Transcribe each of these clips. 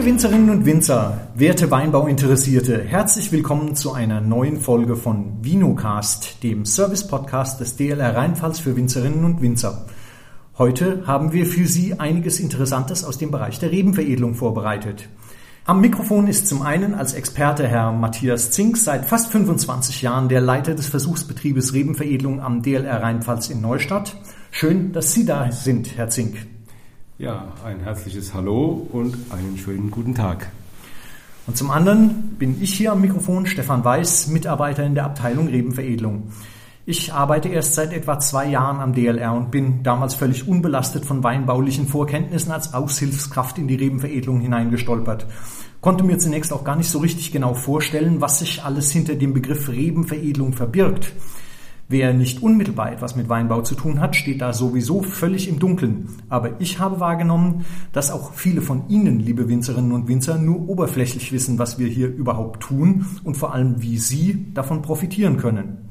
Liebe Winzerinnen und Winzer, werte Weinbauinteressierte, herzlich willkommen zu einer neuen Folge von Vinocast, dem Service-Podcast des DLR Rheinpfalz für Winzerinnen und Winzer. Heute haben wir für Sie einiges Interessantes aus dem Bereich der Rebenveredelung vorbereitet. Am Mikrofon ist zum einen als Experte Herr Matthias Zink, seit fast 25 Jahren der Leiter des Versuchsbetriebes Rebenveredelung am DLR Rheinpfalz in Neustadt. Schön, dass Sie da sind, Herr Zink. Ja, ein herzliches Hallo und einen schönen guten Tag. Und zum anderen bin ich hier am Mikrofon, Stefan Weiß, Mitarbeiter in der Abteilung Rebenveredelung. Ich arbeite erst seit etwa zwei Jahren am DLR und bin damals völlig unbelastet von weinbaulichen Vorkenntnissen als Aushilfskraft in die Rebenveredelung hineingestolpert. Konnte mir zunächst auch gar nicht so richtig genau vorstellen, was sich alles hinter dem Begriff Rebenveredelung verbirgt. Wer nicht unmittelbar etwas mit Weinbau zu tun hat, steht da sowieso völlig im Dunkeln. Aber ich habe wahrgenommen, dass auch viele von Ihnen, liebe Winzerinnen und Winzer, nur oberflächlich wissen, was wir hier überhaupt tun und vor allem, wie Sie davon profitieren können.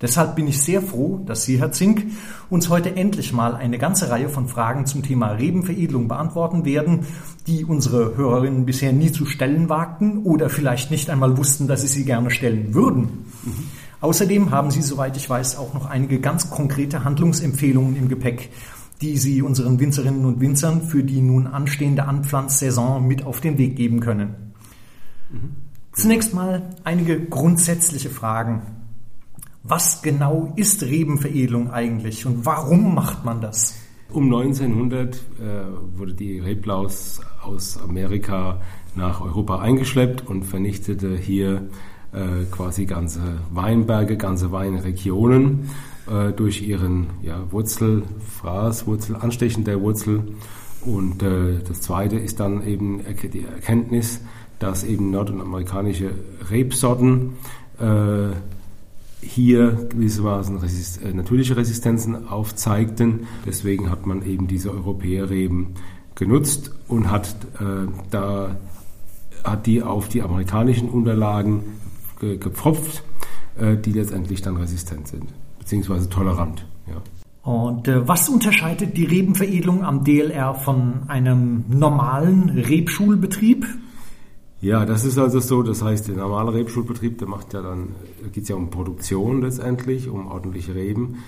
Deshalb bin ich sehr froh, dass Sie, Herr Zink, uns heute endlich mal eine ganze Reihe von Fragen zum Thema Rebenveredelung beantworten werden, die unsere Hörerinnen bisher nie zu stellen wagten oder vielleicht nicht einmal wussten, dass sie sie gerne stellen würden. Mhm. Außerdem haben Sie, soweit ich weiß, auch noch einige ganz konkrete Handlungsempfehlungen im Gepäck, die Sie unseren Winzerinnen und Winzern für die nun anstehende Anpflanzsaison mit auf den Weg geben können. Mhm. Zunächst mal einige grundsätzliche Fragen. Was genau ist Rebenveredelung eigentlich und warum macht man das? Um 1900 äh, wurde die Reblaus aus Amerika nach Europa eingeschleppt und vernichtete hier quasi ganze Weinberge, ganze Weinregionen äh, durch ihren ja, Wurzelfraß, Wurzel, Anstechen der Wurzel. Und äh, das Zweite ist dann eben die Erkenntnis, dass eben nordamerikanische Rebsorten äh, hier gewissermaßen resist äh, natürliche Resistenzen aufzeigten. Deswegen hat man eben diese Europäerreben genutzt und hat äh, da hat die auf die amerikanischen Unterlagen ge gepfropft, äh, die letztendlich dann resistent sind, beziehungsweise tolerant. Ja. Und äh, was unterscheidet die Rebenveredelung am DLR von einem normalen Rebschulbetrieb? Ja, das ist also so. Das heißt, der normale Rebschulbetrieb, der macht ja dann, da geht es ja um Produktion letztendlich, um ordentliche Reben.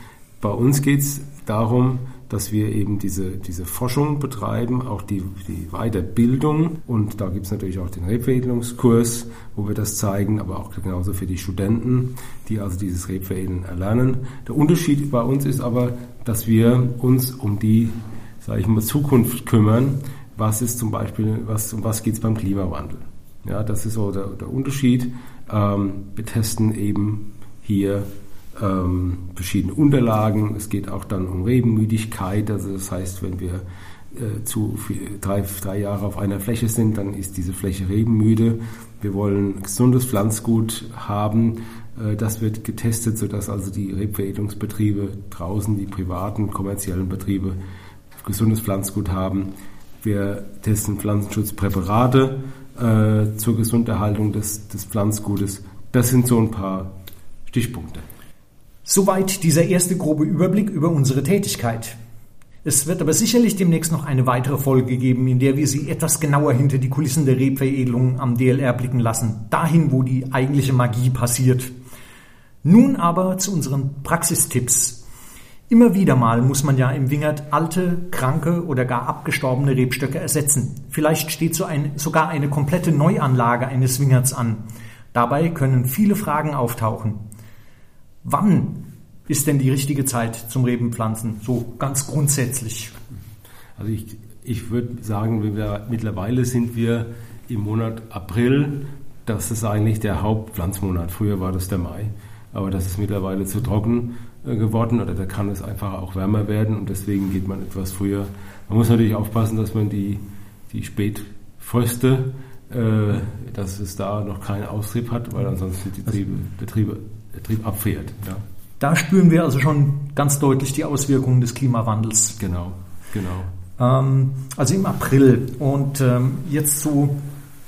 Bei uns geht es darum, dass wir eben diese, diese Forschung betreiben, auch die, die Weiterbildung. Und da gibt es natürlich auch den Rebveredelungskurs, wo wir das zeigen, aber auch genauso für die Studenten, die also dieses Rebveredeln erlernen. Der Unterschied bei uns ist aber, dass wir uns um die, sage ich mal, Zukunft kümmern. Was ist zum Beispiel, was, um was geht es beim Klimawandel? Ja, das ist so der, der Unterschied. Ähm, wir testen eben hier ähm, verschiedene Unterlagen. Es geht auch dann um Rebenmüdigkeit. Also das heißt, wenn wir äh, zu vier, drei, drei Jahre auf einer Fläche sind, dann ist diese Fläche rebenmüde. Wir wollen gesundes Pflanzgut haben. Äh, das wird getestet, sodass also die Rebveredelungsbetriebe draußen, die privaten, kommerziellen Betriebe gesundes Pflanzgut haben. Wir testen Pflanzenschutzpräparate äh, zur Gesunderhaltung des, des Pflanzgutes. Das sind so ein paar Stichpunkte. Soweit dieser erste grobe Überblick über unsere Tätigkeit. Es wird aber sicherlich demnächst noch eine weitere Folge geben, in der wir Sie etwas genauer hinter die Kulissen der Rebveredelung am DLR blicken lassen, dahin, wo die eigentliche Magie passiert. Nun aber zu unseren Praxistipps. Immer wieder mal muss man ja im Wingert alte, kranke oder gar abgestorbene Rebstöcke ersetzen. Vielleicht steht so ein, sogar eine komplette Neuanlage eines Wingerts an. Dabei können viele Fragen auftauchen. Wann ist denn die richtige Zeit zum Rebenpflanzen? So ganz grundsätzlich. Also ich, ich würde sagen, wir, mittlerweile sind wir im Monat April. Das ist eigentlich der Hauptpflanzmonat. Früher war das der Mai. Aber das ist mittlerweile zu trocken äh, geworden oder da kann es einfach auch wärmer werden und deswegen geht man etwas früher. Man muss natürlich aufpassen, dass man die, die Spätfröste, äh, dass es da noch keinen Austrieb hat, weil ansonsten die Betriebe, Betriebe Betrieb abfährt. Ja. Da spüren wir also schon ganz deutlich die Auswirkungen des Klimawandels. Genau, genau. Ähm, also im April und ähm, jetzt so,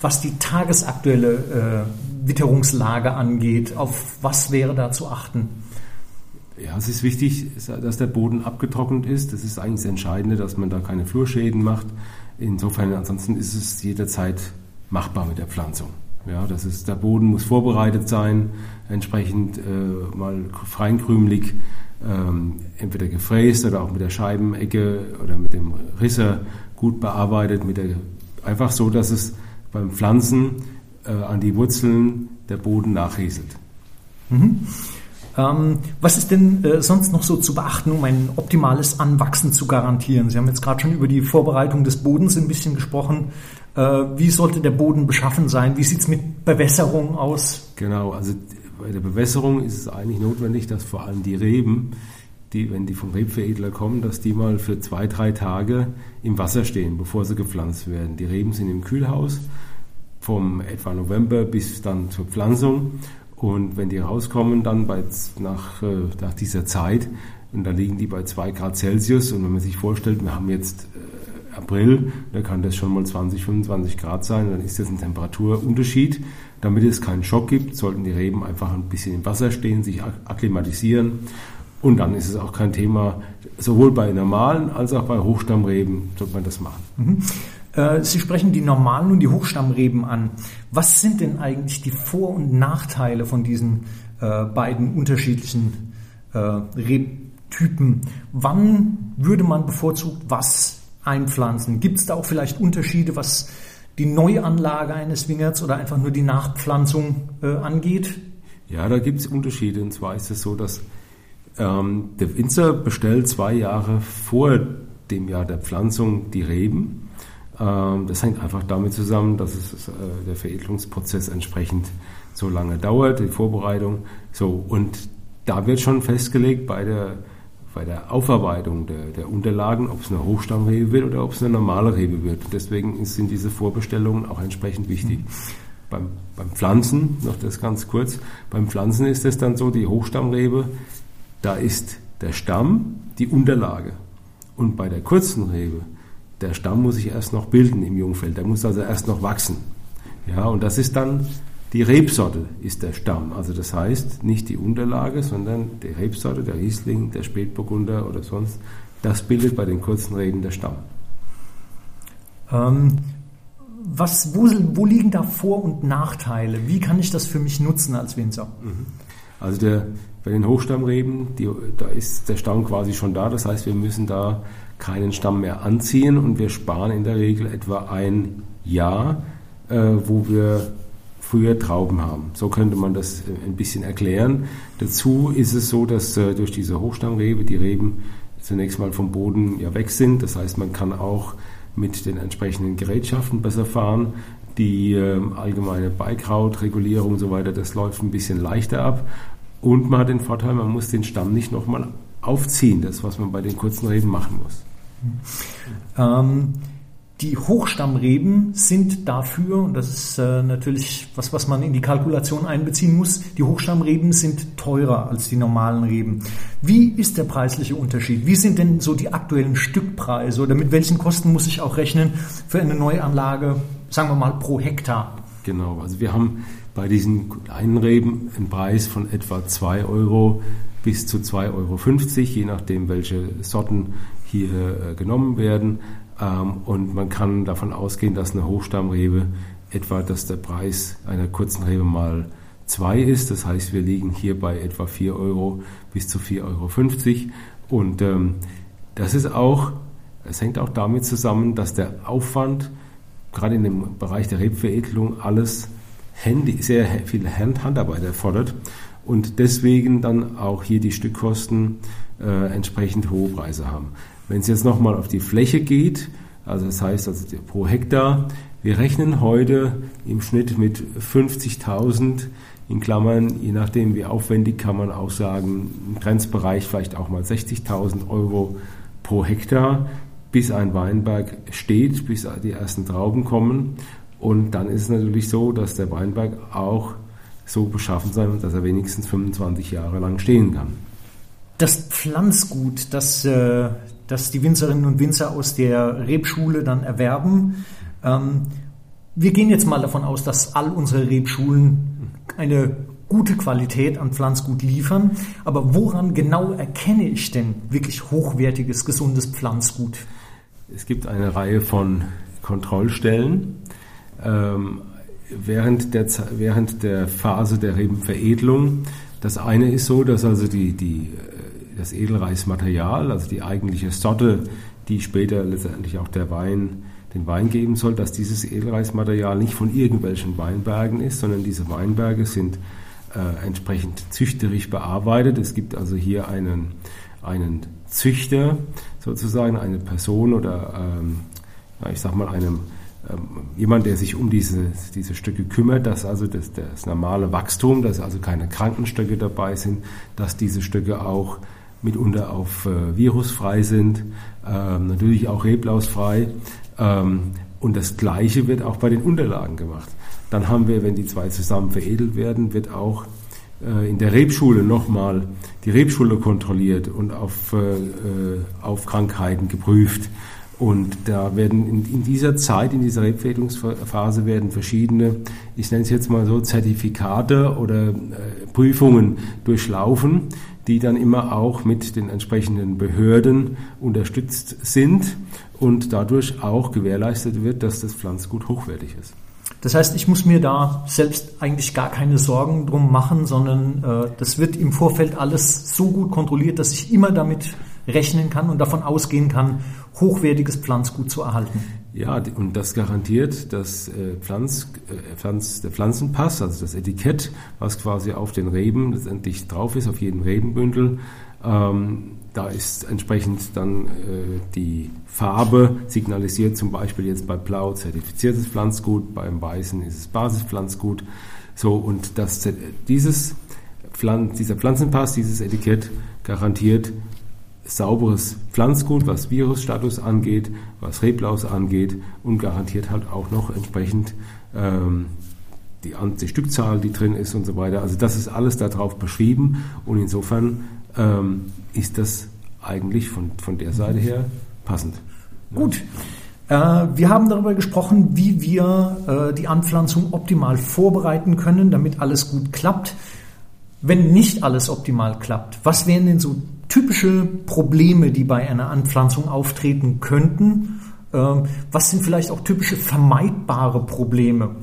was die tagesaktuelle äh, Witterungslage angeht, auf was wäre da zu achten? Ja, es ist wichtig, dass der Boden abgetrocknet ist. Das ist eigentlich das Entscheidende, dass man da keine Flurschäden macht. insofern, ansonsten ist es jederzeit machbar mit der Pflanzung. Ja, das ist, der Boden muss vorbereitet sein, entsprechend äh, mal feinkrümelig, ähm, entweder gefräst oder auch mit der Scheibenecke oder mit dem Risser gut bearbeitet, mit der, einfach so, dass es beim Pflanzen äh, an die Wurzeln der Boden nachrieselt. Mhm. Ähm, was ist denn äh, sonst noch so zu beachten, um ein optimales Anwachsen zu garantieren? Sie haben jetzt gerade schon über die Vorbereitung des Bodens ein bisschen gesprochen. Äh, wie sollte der Boden beschaffen sein? Wie sieht es mit Bewässerung aus? Genau, also bei der Bewässerung ist es eigentlich notwendig, dass vor allem die Reben, die, wenn die vom Rebveredler kommen, dass die mal für zwei, drei Tage im Wasser stehen, bevor sie gepflanzt werden. Die Reben sind im Kühlhaus vom etwa November bis dann zur Pflanzung. Und wenn die rauskommen, dann bei, nach, äh, nach dieser Zeit, und da liegen die bei 2 Grad Celsius. Und wenn man sich vorstellt, wir haben jetzt äh, April, da kann das schon mal 20, 25 Grad sein, dann ist das ein Temperaturunterschied. Damit es keinen Schock gibt, sollten die Reben einfach ein bisschen im Wasser stehen, sich akklimatisieren. Und dann ist es auch kein Thema, sowohl bei normalen als auch bei Hochstammreben sollte man das machen. Mhm. Äh, Sie sprechen die normalen und die Hochstammreben an. Was sind denn eigentlich die Vor- und Nachteile von diesen äh, beiden unterschiedlichen äh, Rebtypen? Wann würde man bevorzugt was einpflanzen? Gibt es da auch vielleicht Unterschiede, was die Neuanlage eines Wingerts oder einfach nur die Nachpflanzung äh, angeht? Ja, da gibt es Unterschiede. Und zwar ist es so, dass ähm, der Winzer bestellt zwei Jahre vor dem Jahr der Pflanzung die Reben ähm, das hängt einfach damit zusammen, dass es, äh, der Veredelungsprozess entsprechend so lange dauert, die Vorbereitung. So, und da wird schon festgelegt bei der, bei der Aufarbeitung der, der Unterlagen, ob es eine Hochstammrebe wird oder ob es eine normale Rebe wird. Deswegen sind diese Vorbestellungen auch entsprechend wichtig. Mhm. Beim, beim Pflanzen, noch das ganz kurz, beim Pflanzen ist es dann so, die Hochstammrebe, da ist der Stamm die Unterlage. Und bei der kurzen Rebe, der Stamm muss sich erst noch bilden im Jungfeld, der muss also erst noch wachsen. Ja, und das ist dann die Rebsorte ist der Stamm. Also das heißt nicht die Unterlage, sondern die Rebsorte, der Riesling, der Spätburgunder oder sonst, das bildet bei den kurzen Reben der Stamm. Ähm, was, wo, wo, liegen da Vor- und Nachteile? Wie kann ich das für mich nutzen als Winzer? Mhm. Also der, bei den Hochstammreben, die, da ist der Stamm quasi schon da. Das heißt, wir müssen da keinen Stamm mehr anziehen und wir sparen in der Regel etwa ein Jahr, äh, wo wir früher Trauben haben. So könnte man das äh, ein bisschen erklären. Dazu ist es so, dass äh, durch diese Hochstammrebe die Reben zunächst mal vom Boden ja weg sind. Das heißt, man kann auch mit den entsprechenden Gerätschaften besser fahren. Die äh, allgemeine Beikrautregulierung und so weiter, das läuft ein bisschen leichter ab. Und man hat den Vorteil, man muss den Stamm nicht nochmal aufziehen, das was man bei den kurzen Reben machen muss. Ähm, die Hochstammreben sind dafür, und das ist äh, natürlich was, was man in die Kalkulation einbeziehen muss, die Hochstammreben sind teurer als die normalen Reben. Wie ist der preisliche Unterschied? Wie sind denn so die aktuellen Stückpreise oder mit welchen Kosten muss ich auch rechnen für eine Neuanlage, sagen wir mal pro Hektar? Genau, also wir haben bei diesen kleinen Reben einen Preis von etwa 2 Euro bis zu 2,50 Euro, je nachdem, welche Sorten hier äh, genommen werden. Ähm, und man kann davon ausgehen, dass eine Hochstammrebe etwa, dass der Preis einer kurzen Rebe mal 2 ist. Das heißt, wir liegen hier bei etwa 4 Euro bis zu 4,50 Euro. Und ähm, das ist auch, es hängt auch damit zusammen, dass der Aufwand, gerade in dem Bereich der Rebveredelung, alles Handy, sehr viel Handarbeit erfordert und deswegen dann auch hier die Stückkosten äh, entsprechend hohe Preise haben. Wenn es jetzt nochmal auf die Fläche geht, also das heißt also pro Hektar, wir rechnen heute im Schnitt mit 50.000 in Klammern, je nachdem wie aufwendig kann man auch sagen, im Grenzbereich vielleicht auch mal 60.000 Euro pro Hektar, bis ein Weinberg steht, bis die ersten Trauben kommen. Und dann ist es natürlich so, dass der Weinberg auch so beschaffen sein muss, dass er wenigstens 25 Jahre lang stehen kann. Das Pflanzgut, das, äh, das die Winzerinnen und Winzer aus der Rebschule dann erwerben, ähm, wir gehen jetzt mal davon aus, dass all unsere Rebschulen eine gute Qualität an Pflanzgut liefern. Aber woran genau erkenne ich denn wirklich hochwertiges, gesundes Pflanzgut? Es gibt eine Reihe von Kontrollstellen. Ähm, während, der, während der Phase der Rebenveredelung. Das eine ist so, dass also die, die, das Edelreismaterial, also die eigentliche Sorte, die später letztendlich auch der Wein, den Wein geben soll, dass dieses Edelreismaterial nicht von irgendwelchen Weinbergen ist, sondern diese Weinberge sind äh, entsprechend züchterisch bearbeitet. Es gibt also hier einen, einen Züchter, sozusagen eine Person oder ähm, ja, ich sag mal einem ähm, jemand, der sich um diese, diese Stücke kümmert, dass also das, das normale Wachstum, dass also keine Krankenstöcke dabei sind, dass diese Stücke auch mitunter auf äh, virusfrei sind, ähm, natürlich auch reblausfrei. Ähm, und das Gleiche wird auch bei den Unterlagen gemacht. Dann haben wir, wenn die zwei zusammen veredelt werden, wird auch äh, in der Rebschule nochmal die Rebschule kontrolliert und auf, äh, äh auf Krankheiten geprüft. Und da werden in, in dieser Zeit, in dieser Rebfädungsphase werden verschiedene, ich nenne es jetzt mal so, Zertifikate oder äh, Prüfungen durchlaufen, die dann immer auch mit den entsprechenden Behörden unterstützt sind und dadurch auch gewährleistet wird, dass das Pflanzgut hochwertig ist. Das heißt, ich muss mir da selbst eigentlich gar keine Sorgen drum machen, sondern äh, das wird im Vorfeld alles so gut kontrolliert, dass ich immer damit rechnen kann und davon ausgehen kann, hochwertiges Pflanzgut zu erhalten. Ja, und das garantiert dass äh, Pflanz, äh, Pflanz, der Pflanzenpass, also das Etikett, was quasi auf den Reben letztendlich drauf ist, auf jedem Rebenbündel. Ähm, da ist entsprechend dann äh, die Farbe signalisiert, zum Beispiel jetzt bei Blau zertifiziertes Pflanzgut, beim Weißen ist es Basispflanzgut. So, und das, dieses Pflanz, dieser Pflanzenpass, dieses Etikett garantiert sauberes Pflanzgut, was Virusstatus angeht, was Reblaus angeht und garantiert halt auch noch entsprechend ähm, die, die, Stückzahl, die drin ist und so weiter. Also das ist alles darauf beschrieben und insofern ähm, ist das eigentlich von, von der Seite her passend. Gut. Äh, wir haben darüber gesprochen, wie wir äh, die Anpflanzung optimal vorbereiten können, damit alles gut klappt. Wenn nicht alles optimal klappt, was wären denn so typische Probleme, die bei einer Anpflanzung auftreten könnten? Ähm, was sind vielleicht auch typische vermeidbare Probleme?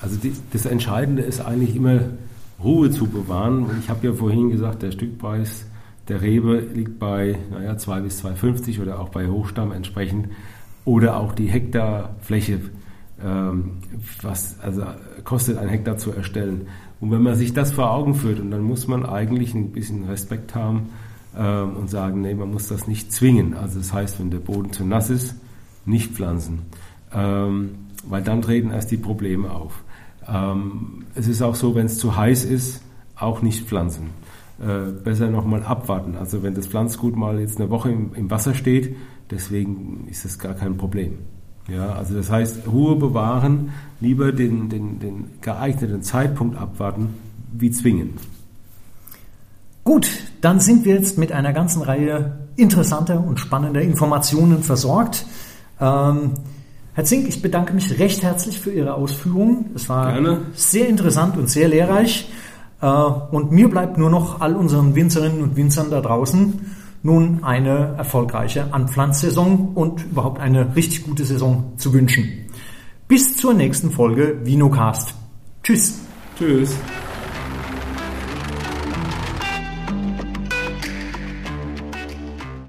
Also das Entscheidende ist eigentlich immer Ruhe zu bewahren. Ich habe ja vorhin gesagt, der Stückpreis der Rebe liegt bei naja, 2 bis 2,50 oder auch bei Hochstamm entsprechend. Oder auch die Hektarfläche, ähm, was also kostet ein Hektar zu erstellen. Und wenn man sich das vor Augen führt, und dann muss man eigentlich ein bisschen Respekt haben, ähm, und sagen, nee, man muss das nicht zwingen. Also das heißt, wenn der Boden zu nass ist, nicht pflanzen, ähm, weil dann treten erst die Probleme auf. Ähm, es ist auch so, wenn es zu heiß ist, auch nicht pflanzen. Äh, besser nochmal abwarten. Also wenn das Pflanzgut mal jetzt eine Woche im, im Wasser steht, deswegen ist das gar kein Problem. Ja, also das heißt, Ruhe bewahren, lieber den, den, den geeigneten Zeitpunkt abwarten, wie zwingen. Gut, dann sind wir jetzt mit einer ganzen Reihe interessanter und spannender Informationen versorgt. Ähm, Herr Zink, ich bedanke mich recht herzlich für Ihre Ausführungen. Es war Gerne. sehr interessant und sehr lehrreich. Äh, und mir bleibt nur noch all unseren Winzerinnen und Winzern da draußen nun eine erfolgreiche Anpflanzsaison und überhaupt eine richtig gute Saison zu wünschen. Bis zur nächsten Folge Vinocast. Tschüss. Tschüss.